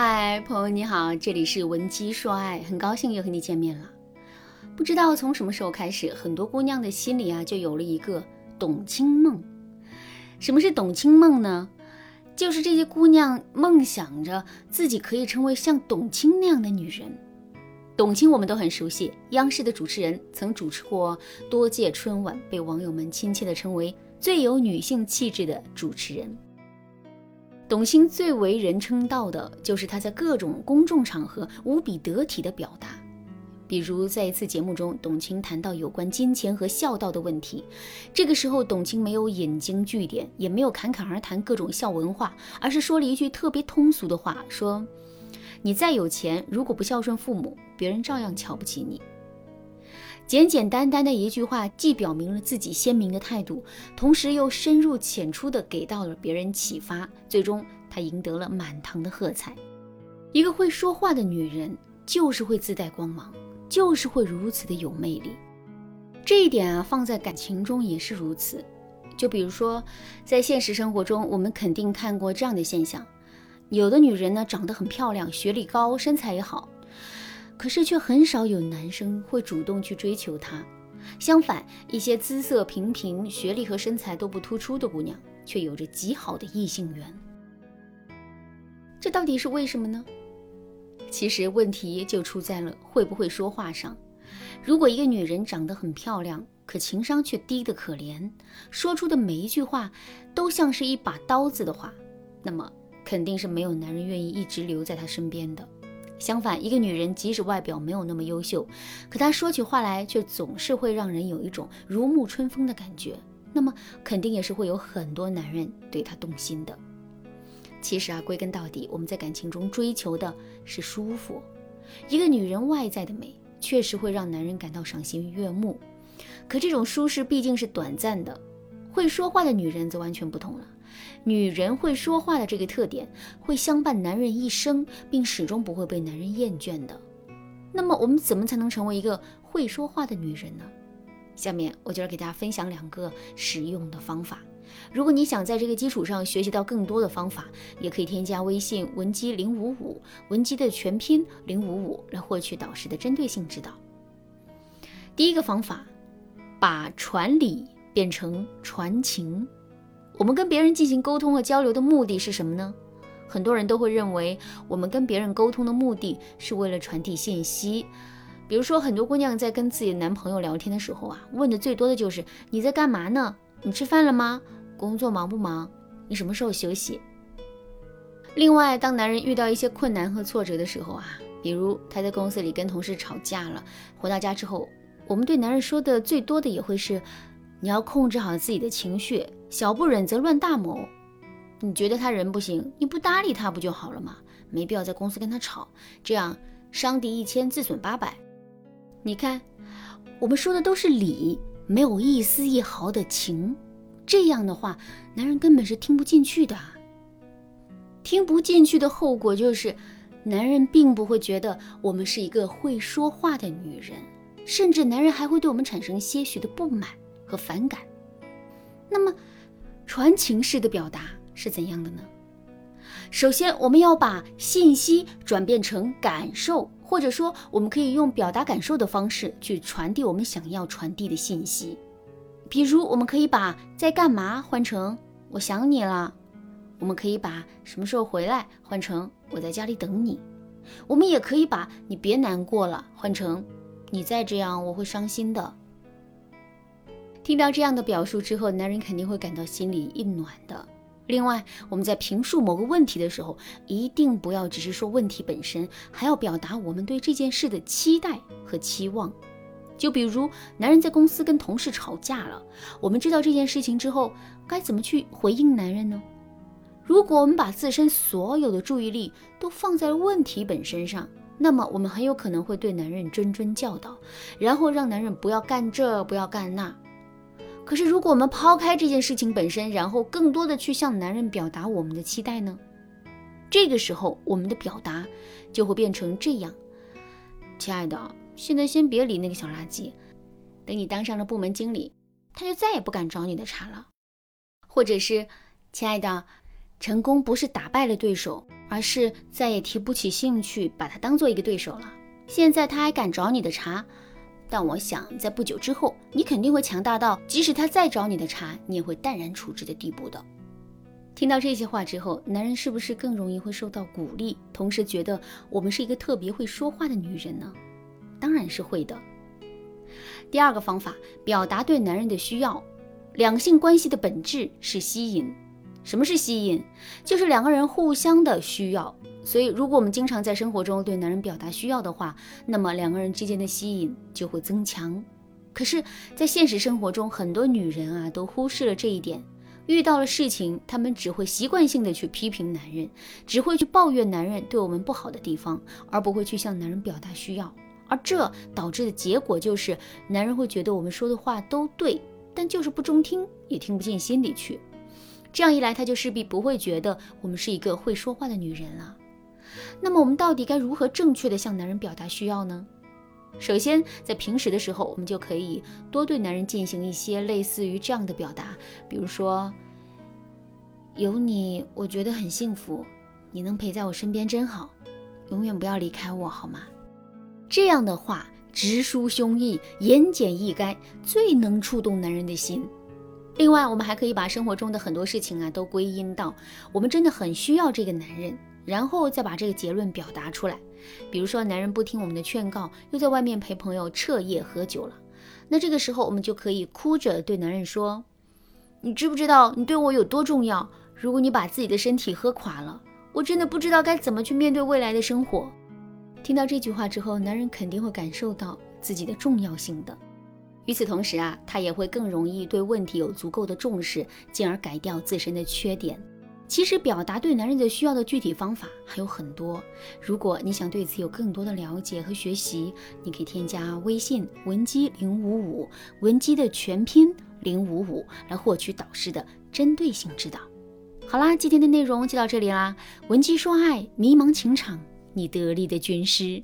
嗨，朋友你好，这里是文姬说爱，很高兴又和你见面了。不知道从什么时候开始，很多姑娘的心里啊就有了一个董卿梦。什么是董卿梦呢？就是这些姑娘梦想着自己可以成为像董卿那样的女人。董卿我们都很熟悉，央视的主持人，曾主持过多届春晚，被网友们亲切地称为最有女性气质的主持人。董卿最为人称道的就是她在各种公众场合无比得体的表达，比如在一次节目中，董卿谈到有关金钱和孝道的问题，这个时候董卿没有引经据典，也没有侃侃而谈各种孝文化，而是说了一句特别通俗的话：说你再有钱，如果不孝顺父母，别人照样瞧不起你。简简单单的一句话，既表明了自己鲜明的态度，同时又深入浅出的给到了别人启发。最终，她赢得了满堂的喝彩。一个会说话的女人，就是会自带光芒，就是会如此的有魅力。这一点啊，放在感情中也是如此。就比如说，在现实生活中，我们肯定看过这样的现象：有的女人呢，长得很漂亮，学历高，身材也好。可是却很少有男生会主动去追求她，相反，一些姿色平平、学历和身材都不突出的姑娘，却有着极好的异性缘。这到底是为什么呢？其实问题就出在了会不会说话上。如果一个女人长得很漂亮，可情商却低得可怜，说出的每一句话都像是一把刀子的话，那么肯定是没有男人愿意一直留在她身边的。相反，一个女人即使外表没有那么优秀，可她说起话来却总是会让人有一种如沐春风的感觉，那么肯定也是会有很多男人对她动心的。其实啊，归根到底，我们在感情中追求的是舒服。一个女人外在的美确实会让男人感到赏心悦目，可这种舒适毕竟是短暂的。会说话的女人则完全不同了。女人会说话的这个特点会相伴男人一生，并始终不会被男人厌倦的。那么，我们怎么才能成为一个会说话的女人呢？下面我就来给大家分享两个实用的方法。如果你想在这个基础上学习到更多的方法，也可以添加微信文姬零五五，文姬的全拼零五五，来获取导师的针对性指导。第一个方法，把传理变成传情。我们跟别人进行沟通和交流的目的是什么呢？很多人都会认为，我们跟别人沟通的目的是为了传递信息。比如说，很多姑娘在跟自己的男朋友聊天的时候啊，问的最多的就是你在干嘛呢？你吃饭了吗？工作忙不忙？你什么时候休息？另外，当男人遇到一些困难和挫折的时候啊，比如他在公司里跟同事吵架了，回到家之后，我们对男人说的最多的也会是。你要控制好自己的情绪，小不忍则乱大谋。你觉得他人不行，你不搭理他不就好了吗？没必要在公司跟他吵，这样伤敌一千自损八百。你看，我们说的都是理，没有一丝一毫的情。这样的话，男人根本是听不进去的。听不进去的后果就是，男人并不会觉得我们是一个会说话的女人，甚至男人还会对我们产生些许的不满。和反感。那么，传情式的表达是怎样的呢？首先，我们要把信息转变成感受，或者说，我们可以用表达感受的方式去传递我们想要传递的信息。比如，我们可以把“在干嘛”换成“我想你了”；我们可以把“什么时候回来”换成“我在家里等你”；我们也可以把“你别难过了”换成“你再这样，我会伤心的”。听到这样的表述之后，男人肯定会感到心里一暖的。另外，我们在评述某个问题的时候，一定不要只是说问题本身，还要表达我们对这件事的期待和期望。就比如，男人在公司跟同事吵架了，我们知道这件事情之后，该怎么去回应男人呢？如果我们把自身所有的注意力都放在问题本身上，那么我们很有可能会对男人谆谆教导，然后让男人不要干这，不要干那。可是，如果我们抛开这件事情本身，然后更多的去向男人表达我们的期待呢？这个时候，我们的表达就会变成这样：亲爱的，现在先别理那个小垃圾，等你当上了部门经理，他就再也不敢找你的茬了。或者是，亲爱的，成功不是打败了对手，而是再也提不起兴趣把他当做一个对手了。现在他还敢找你的茬，但我想在不久之后，你肯定会强大到即使他再找你的茬，你也会淡然处之的地步的。听到这些话之后，男人是不是更容易会受到鼓励，同时觉得我们是一个特别会说话的女人呢？当然是会的。第二个方法，表达对男人的需要。两性关系的本质是吸引。什么是吸引？就是两个人互相的需要。所以，如果我们经常在生活中对男人表达需要的话，那么两个人之间的吸引就会增强。可是，在现实生活中，很多女人啊都忽视了这一点。遇到了事情，她们只会习惯性的去批评男人，只会去抱怨男人对我们不好的地方，而不会去向男人表达需要。而这导致的结果就是，男人会觉得我们说的话都对。但就是不中听，也听不进心里去。这样一来，他就势必不会觉得我们是一个会说话的女人了。那么，我们到底该如何正确的向男人表达需要呢？首先，在平时的时候，我们就可以多对男人进行一些类似于这样的表达，比如说：“有你，我觉得很幸福。你能陪在我身边真好，永远不要离开我，好吗？”这样的话。直抒胸臆，言简意赅，最能触动男人的心。另外，我们还可以把生活中的很多事情啊，都归因到我们真的很需要这个男人，然后再把这个结论表达出来。比如说，男人不听我们的劝告，又在外面陪朋友彻夜喝酒了，那这个时候我们就可以哭着对男人说：“你知不知道你对我有多重要？如果你把自己的身体喝垮了，我真的不知道该怎么去面对未来的生活。”听到这句话之后，男人肯定会感受到自己的重要性的。与此同时啊，他也会更容易对问题有足够的重视，进而改掉自身的缺点。其实，表达对男人的需要的具体方法还有很多。如果你想对此有更多的了解和学习，你可以添加微信文姬零五五，文姬的全拼零五五，来获取导师的针对性指导。好啦，今天的内容就到这里啦。文姬说爱，迷茫情场。你得力的军师。